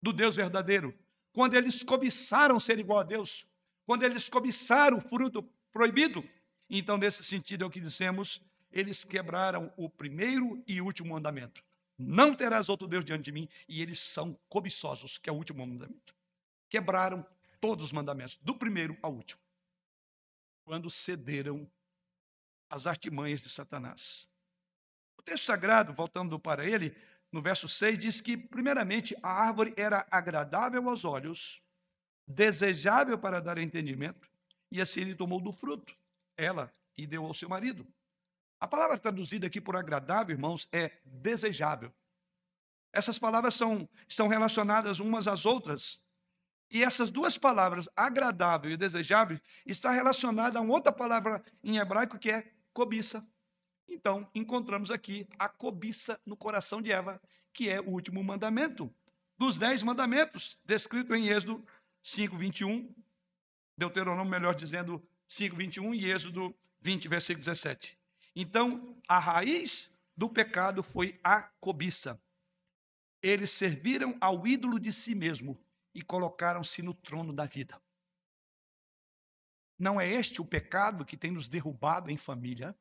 Speaker 1: do Deus verdadeiro quando eles cobiçaram ser igual a Deus, quando eles cobiçaram o fruto proibido. Então, nesse sentido, é o que dissemos, eles quebraram o primeiro e último mandamento. Não terás outro Deus diante de mim, e eles são cobiçosos, que é o último mandamento. Quebraram todos os mandamentos, do primeiro ao último, quando cederam às artimanhas de Satanás. O texto sagrado, voltando para ele, no verso 6, diz que, primeiramente, a árvore era agradável aos olhos, desejável para dar entendimento, e assim ele tomou do fruto, ela, e deu ao seu marido. A palavra traduzida aqui por agradável, irmãos, é desejável. Essas palavras são, estão relacionadas umas às outras. E essas duas palavras, agradável e desejável, está relacionada a uma outra palavra em hebraico que é cobiça. Então, encontramos aqui a cobiça no coração de Eva, que é o último mandamento dos dez mandamentos, descrito em Êxodo 5, 21, Deuteronômio, melhor dizendo, 5, 21 e Êxodo 20, versículo 17. Então, a raiz do pecado foi a cobiça. Eles serviram ao ídolo de si mesmo e colocaram-se no trono da vida. Não é este o pecado que tem nos derrubado em família?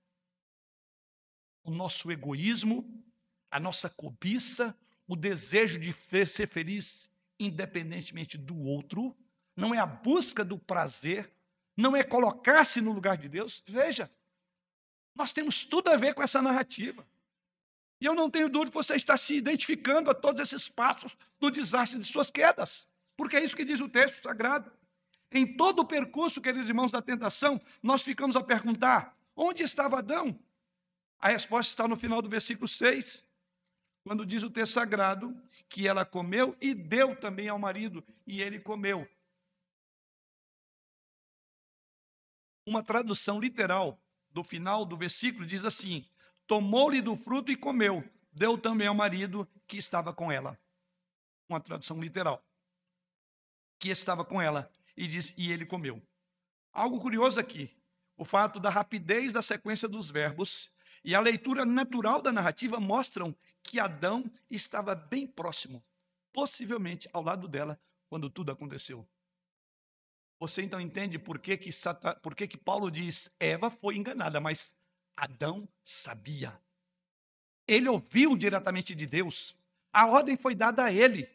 Speaker 1: O nosso egoísmo, a nossa cobiça, o desejo de ser feliz independentemente do outro, não é a busca do prazer, não é colocar-se no lugar de Deus. Veja, nós temos tudo a ver com essa narrativa. E eu não tenho dúvida que você está se identificando a todos esses passos do desastre de suas quedas, porque é isso que diz o texto sagrado. Em todo o percurso, queridos irmãos, da tentação, nós ficamos a perguntar: onde estava Adão? A resposta está no final do versículo 6, quando diz o texto sagrado que ela comeu e deu também ao marido, e ele comeu. Uma tradução literal do final do versículo diz assim: Tomou-lhe do fruto e comeu, deu também ao marido que estava com ela. Uma tradução literal. Que estava com ela, e diz: E ele comeu. Algo curioso aqui, o fato da rapidez da sequência dos verbos e a leitura natural da narrativa mostram que Adão estava bem próximo, possivelmente ao lado dela, quando tudo aconteceu. Você então entende por que, que, Satan, por que, que Paulo diz Eva foi enganada, mas Adão sabia. Ele ouviu diretamente de Deus. A ordem foi dada a ele.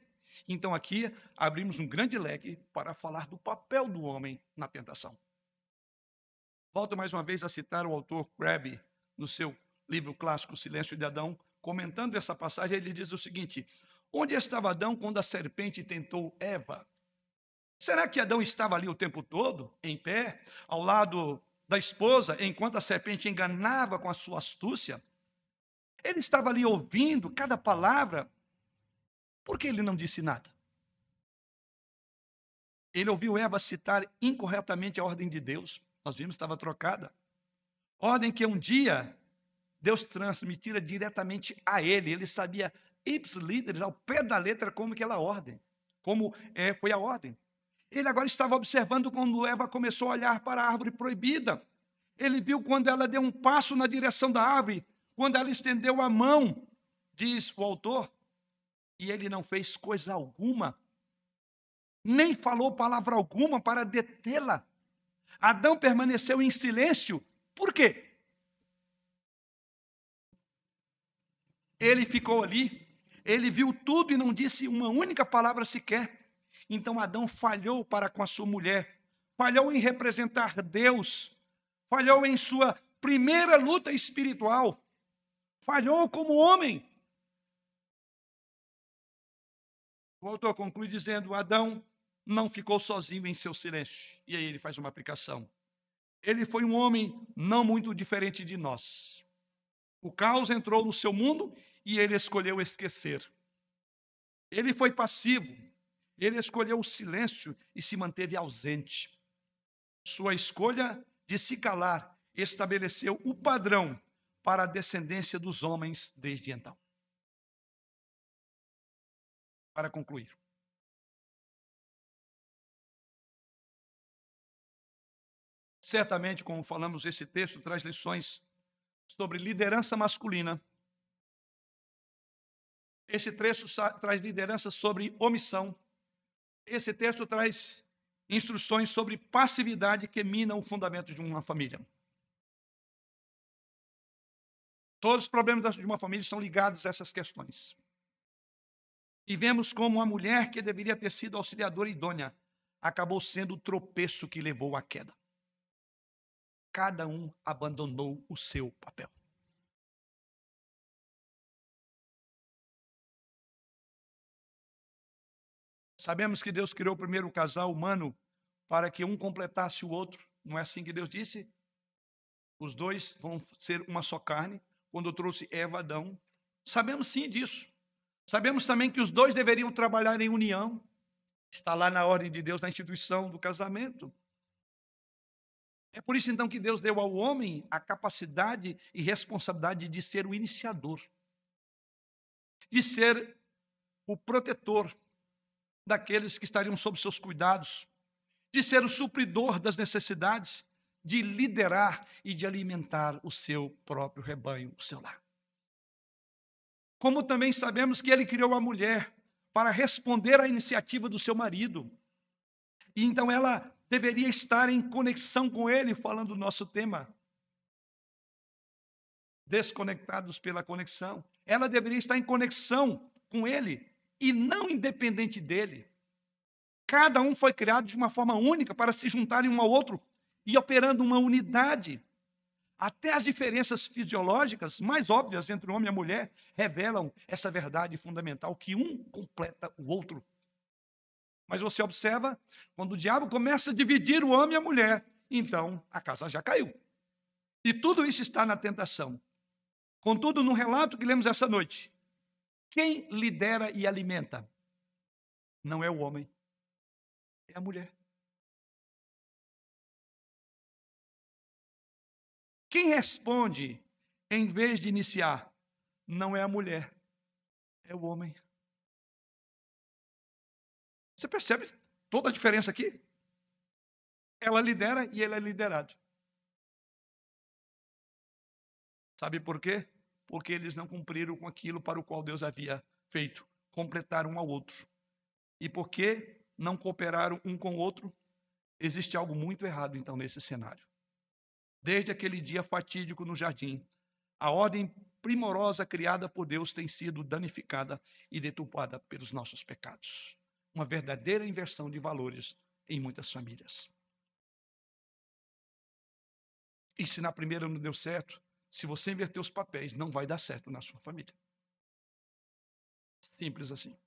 Speaker 1: Então aqui abrimos um grande leque para falar do papel do homem na tentação. Volto mais uma vez a citar o autor Crabbe no seu livro clássico Silêncio de Adão, comentando essa passagem, ele diz o seguinte: Onde estava Adão quando a serpente tentou Eva? Será que Adão estava ali o tempo todo, em pé, ao lado da esposa, enquanto a serpente enganava com a sua astúcia? Ele estava ali ouvindo cada palavra. Por que ele não disse nada? Ele ouviu Eva citar incorretamente a ordem de Deus. Nós vimos estava trocada. Ordem que um dia Deus transmitira diretamente a ele. Ele sabia ipsilíderes, ao pé da letra, como que aquela ordem, como é, foi a ordem. Ele agora estava observando quando Eva começou a olhar para a árvore proibida. Ele viu quando ela deu um passo na direção da árvore, quando ela estendeu a mão, diz o autor, e ele não fez coisa alguma, nem falou palavra alguma para detê-la. Adão permaneceu em silêncio. Por quê? Ele ficou ali, ele viu tudo e não disse uma única palavra sequer. Então Adão falhou para com a sua mulher, falhou em representar Deus, falhou em sua primeira luta espiritual, falhou como homem. O autor conclui dizendo: Adão não ficou sozinho em seu silêncio. E aí ele faz uma aplicação. Ele foi um homem não muito diferente de nós. O caos entrou no seu mundo e ele escolheu esquecer. Ele foi passivo, ele escolheu o silêncio e se manteve ausente. Sua escolha de se calar estabeleceu o padrão para a descendência dos homens desde então. Para concluir. Certamente, como falamos, esse texto traz lições sobre liderança masculina. Esse trecho traz liderança sobre omissão. Esse texto traz instruções sobre passividade que minam o fundamento de uma família. Todos os problemas de uma família estão ligados a essas questões. E vemos como a mulher que deveria ter sido auxiliadora idônea acabou sendo o tropeço que levou à queda. Cada um abandonou o seu papel. Sabemos que Deus criou primeiro o casal humano para que um completasse o outro. Não é assim que Deus disse? Os dois vão ser uma só carne. Quando trouxe Eva, Adão. Sabemos sim disso. Sabemos também que os dois deveriam trabalhar em união. Está lá na ordem de Deus, na instituição do casamento. É por isso então que Deus deu ao homem a capacidade e responsabilidade de ser o iniciador, de ser o protetor, daqueles que estariam sob seus cuidados, de ser o supridor das necessidades, de liderar e de alimentar o seu próprio rebanho, o seu lar. Como também sabemos que ele criou a mulher para responder à iniciativa do seu marido. E então ela deveria estar em conexão com ele, falando do nosso tema. Desconectados pela conexão. Ela deveria estar em conexão com ele, e não independente dele. Cada um foi criado de uma forma única para se juntarem um ao outro e operando uma unidade. Até as diferenças fisiológicas mais óbvias entre o homem e a mulher revelam essa verdade fundamental que um completa o outro. Mas você observa, quando o diabo começa a dividir o homem e a mulher, então a casa já caiu. E tudo isso está na tentação. Contudo, no relato que lemos essa noite, quem lidera e alimenta? Não é o homem, é a mulher. Quem responde em vez de iniciar? Não é a mulher, é o homem. Você percebe toda a diferença aqui? Ela lidera e ele é liderado. Sabe por quê? Porque eles não cumpriram com aquilo para o qual Deus havia feito, completaram um ao outro. E porque não cooperaram um com o outro, existe algo muito errado então nesse cenário. Desde aquele dia fatídico no jardim, a ordem primorosa criada por Deus tem sido danificada e deturpada pelos nossos pecados. Uma verdadeira inversão de valores em muitas famílias. E se na primeira não deu certo, se você inverter os papéis, não vai dar certo na sua família. Simples assim.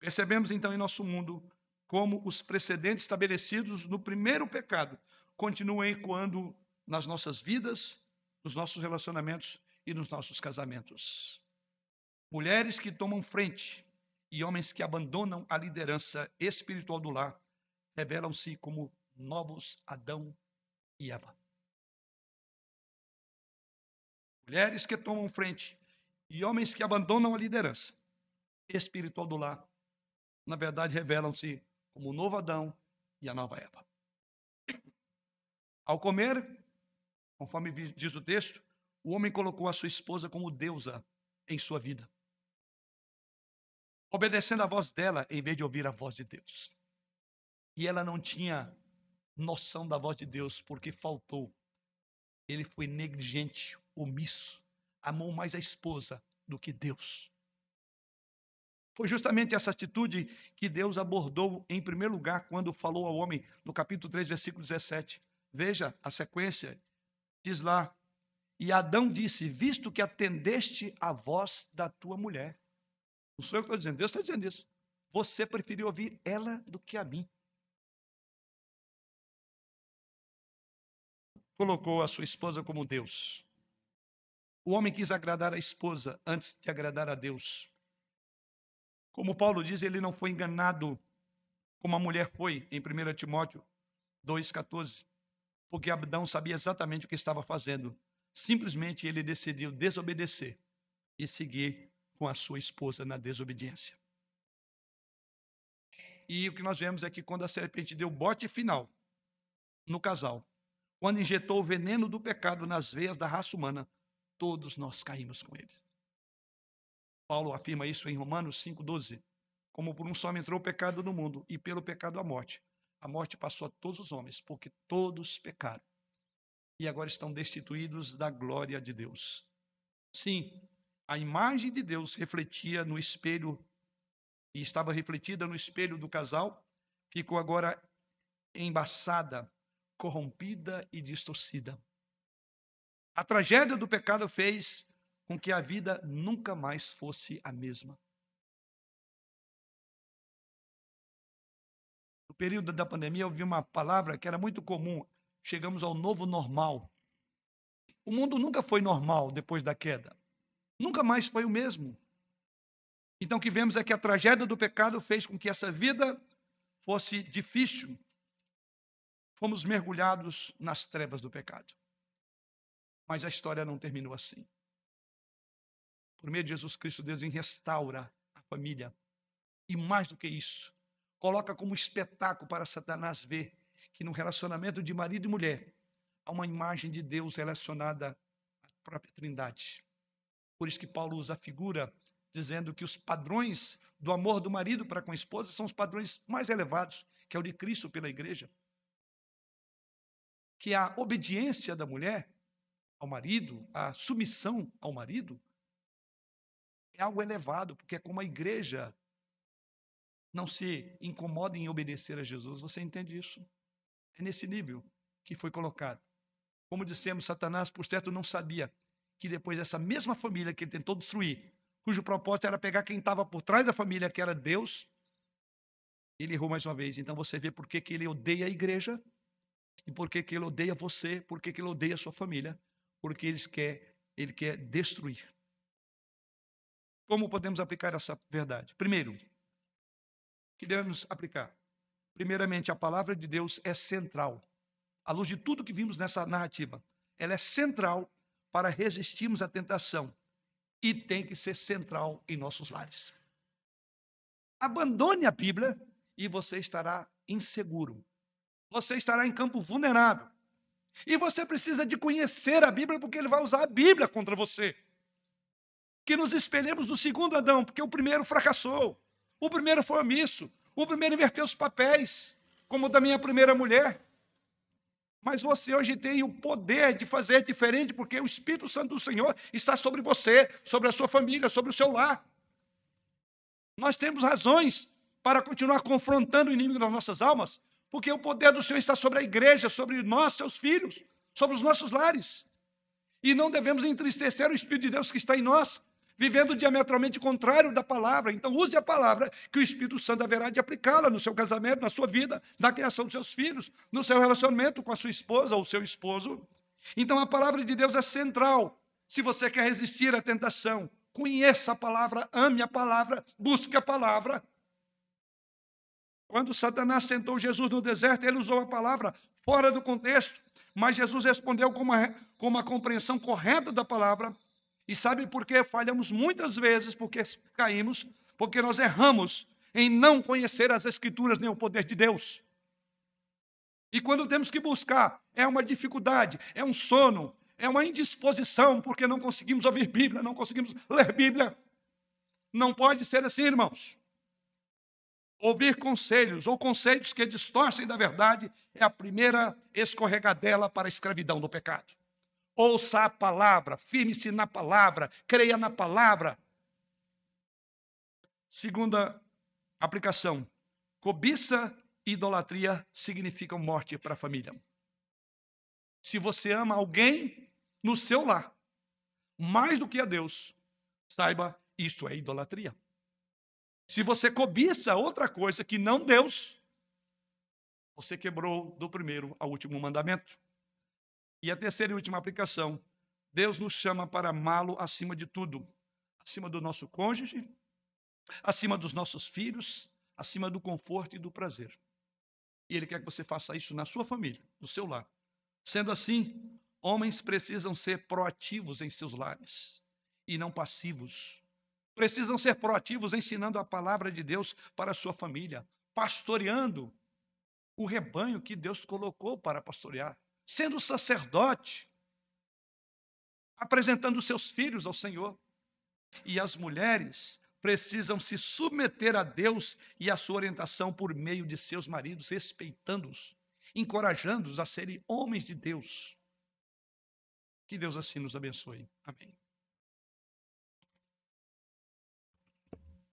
Speaker 1: Percebemos então em nosso mundo como os precedentes estabelecidos no primeiro pecado continuam ecoando nas nossas vidas, nos nossos relacionamentos e nos nossos casamentos. Mulheres que tomam frente e homens que abandonam a liderança espiritual do lar revelam-se como novos Adão e Eva. Mulheres que tomam frente e homens que abandonam a liderança espiritual do lar, na verdade, revelam-se como o novo Adão e a nova Eva. Ao comer, conforme diz o texto, o homem colocou a sua esposa como deusa em sua vida, obedecendo a voz dela em vez de ouvir a voz de Deus. E ela não tinha noção da voz de Deus porque faltou. Ele foi negligente, omisso, amou mais a esposa do que Deus. Foi justamente essa atitude que Deus abordou em primeiro lugar quando falou ao homem no capítulo 3, versículo 17. Veja a sequência. Diz lá: E Adão disse: Visto que atendeste a voz da tua mulher. Não sou eu que estou dizendo, Deus está dizendo isso. Você preferiu ouvir ela do que a mim. Colocou a sua esposa como Deus. O homem quis agradar a esposa antes de agradar a Deus. Como Paulo diz, ele não foi enganado como a mulher foi em 1 Timóteo 2,14, porque Abdão sabia exatamente o que estava fazendo. Simplesmente ele decidiu desobedecer e seguir com a sua esposa na desobediência. E o que nós vemos é que quando a serpente deu bote final no casal, quando injetou o veneno do pecado nas veias da raça humana, todos nós caímos com ele. Paulo afirma isso em Romanos 5,12. Como por um só entrou o pecado no mundo, e pelo pecado a morte. A morte passou a todos os homens, porque todos pecaram. E agora estão destituídos da glória de Deus. Sim, a imagem de Deus refletia no espelho, e estava refletida no espelho do casal, ficou agora embaçada, corrompida e distorcida. A tragédia do pecado fez com que a vida nunca mais fosse a mesma. No período da pandemia, eu vi uma palavra que era muito comum: chegamos ao novo normal. O mundo nunca foi normal depois da queda. Nunca mais foi o mesmo. Então, o que vemos é que a tragédia do pecado fez com que essa vida fosse difícil. Fomos mergulhados nas trevas do pecado. Mas a história não terminou assim. Por meio de Jesus Cristo, Deus restaura a família. E mais do que isso, coloca como espetáculo para Satanás ver que no relacionamento de marido e mulher há uma imagem de Deus relacionada à própria Trindade. Por isso que Paulo usa a figura dizendo que os padrões do amor do marido para com a esposa são os padrões mais elevados, que é o de Cristo pela igreja. Que a obediência da mulher ao marido, a submissão ao marido, é algo elevado, porque é como a igreja não se incomoda em obedecer a Jesus. Você entende isso? É nesse nível que foi colocado. Como dissemos, Satanás, por certo, não sabia que depois essa mesma família que ele tentou destruir, cujo propósito era pegar quem estava por trás da família, que era Deus, ele errou mais uma vez. Então você vê por que, que ele odeia a igreja e por que, que ele odeia você, por que, que ele odeia a sua família porque ele quer, ele quer destruir. Como podemos aplicar essa verdade? Primeiro, que devemos aplicar? Primeiramente, a palavra de Deus é central. À luz de tudo que vimos nessa narrativa, ela é central para resistirmos à tentação e tem que ser central em nossos lares. Abandone a Bíblia e você estará inseguro. você estará em campo vulnerável. E você precisa de conhecer a Bíblia, porque ele vai usar a Bíblia contra você. Que nos espelhemos do segundo Adão, porque o primeiro fracassou. O primeiro foi omisso. O primeiro inverteu os papéis, como da minha primeira mulher. Mas você hoje tem o poder de fazer diferente, porque o Espírito Santo do Senhor está sobre você, sobre a sua família, sobre o seu lar. Nós temos razões para continuar confrontando o inimigo das nossas almas, porque o poder do Senhor está sobre a igreja, sobre nós, seus filhos, sobre os nossos lares. E não devemos entristecer o Espírito de Deus que está em nós, vivendo diametralmente contrário da palavra. Então, use a palavra que o Espírito Santo haverá de aplicá-la no seu casamento, na sua vida, na criação dos seus filhos, no seu relacionamento com a sua esposa ou seu esposo. Então, a palavra de Deus é central. Se você quer resistir à tentação, conheça a palavra, ame a palavra, busque a palavra quando Satanás tentou Jesus no deserto, ele usou a palavra fora do contexto, mas Jesus respondeu com uma, com uma compreensão correta da palavra. E sabe por que falhamos muitas vezes? Porque caímos, porque nós erramos em não conhecer as Escrituras nem o poder de Deus. E quando temos que buscar, é uma dificuldade, é um sono, é uma indisposição, porque não conseguimos ouvir Bíblia, não conseguimos ler Bíblia. Não pode ser assim, irmãos. Ouvir conselhos ou conselhos que distorcem da verdade é a primeira escorregadela para a escravidão do pecado. Ouça a palavra, firme-se na palavra, creia na palavra. Segunda aplicação: cobiça e idolatria significam morte para a família. Se você ama alguém no seu lar, mais do que a Deus, saiba, isto é idolatria. Se você cobiça outra coisa que não Deus, você quebrou do primeiro ao último mandamento. E a terceira e última aplicação: Deus nos chama para amá-lo acima de tudo, acima do nosso cônjuge, acima dos nossos filhos, acima do conforto e do prazer. E Ele quer que você faça isso na sua família, no seu lar. Sendo assim, homens precisam ser proativos em seus lares e não passivos precisam ser proativos ensinando a palavra de Deus para a sua família, pastoreando o rebanho que Deus colocou para pastorear, sendo sacerdote, apresentando seus filhos ao Senhor. E as mulheres precisam se submeter a Deus e a sua orientação por meio de seus maridos, respeitando-os, encorajando-os a serem homens de Deus. Que Deus assim nos abençoe. Amém.